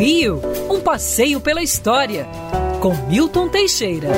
Rio, um passeio pela história, com Milton Teixeira.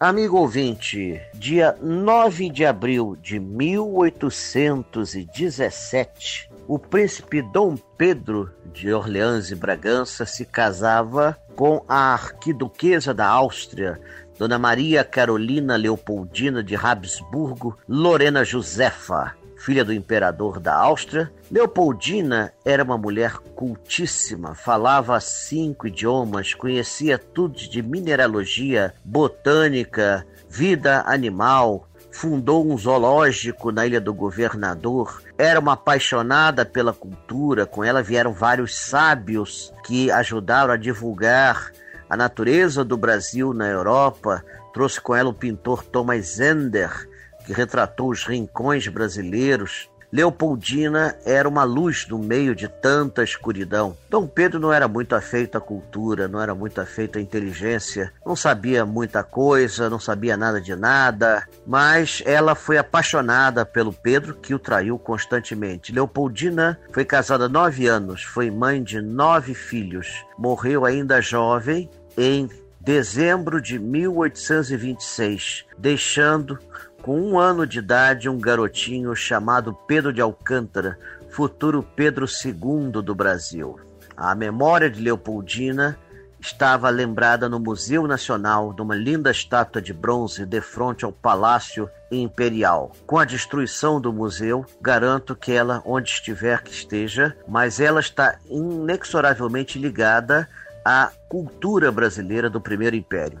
Amigo ouvinte, dia 9 de abril de 1817, o príncipe Dom Pedro de Orleans e Bragança se casava com a arquiduquesa da Áustria, Dona Maria Carolina Leopoldina de Habsburgo Lorena Josefa, filha do imperador da Áustria. Leopoldina era uma mulher cultíssima, falava cinco idiomas, conhecia tudo de mineralogia, botânica, vida animal, fundou um zoológico na Ilha do Governador, era uma apaixonada pela cultura, com ela vieram vários sábios que ajudaram a divulgar a natureza do Brasil na Europa, trouxe com ela o pintor Thomas Zender, que retratou os rincões brasileiros. Leopoldina era uma luz no meio de tanta escuridão. Dom Pedro não era muito afeito à cultura, não era muito afeito à inteligência, não sabia muita coisa, não sabia nada de nada, mas ela foi apaixonada pelo Pedro, que o traiu constantemente. Leopoldina foi casada nove anos, foi mãe de nove filhos, morreu ainda jovem em dezembro de 1826, deixando com um ano de idade um garotinho chamado Pedro de Alcântara, futuro Pedro II do Brasil. A memória de Leopoldina estava lembrada no Museu Nacional de uma linda estátua de bronze de frente ao Palácio Imperial. Com a destruição do museu, garanto que ela, onde estiver que esteja, mas ela está inexoravelmente ligada à cultura brasileira do Primeiro Império.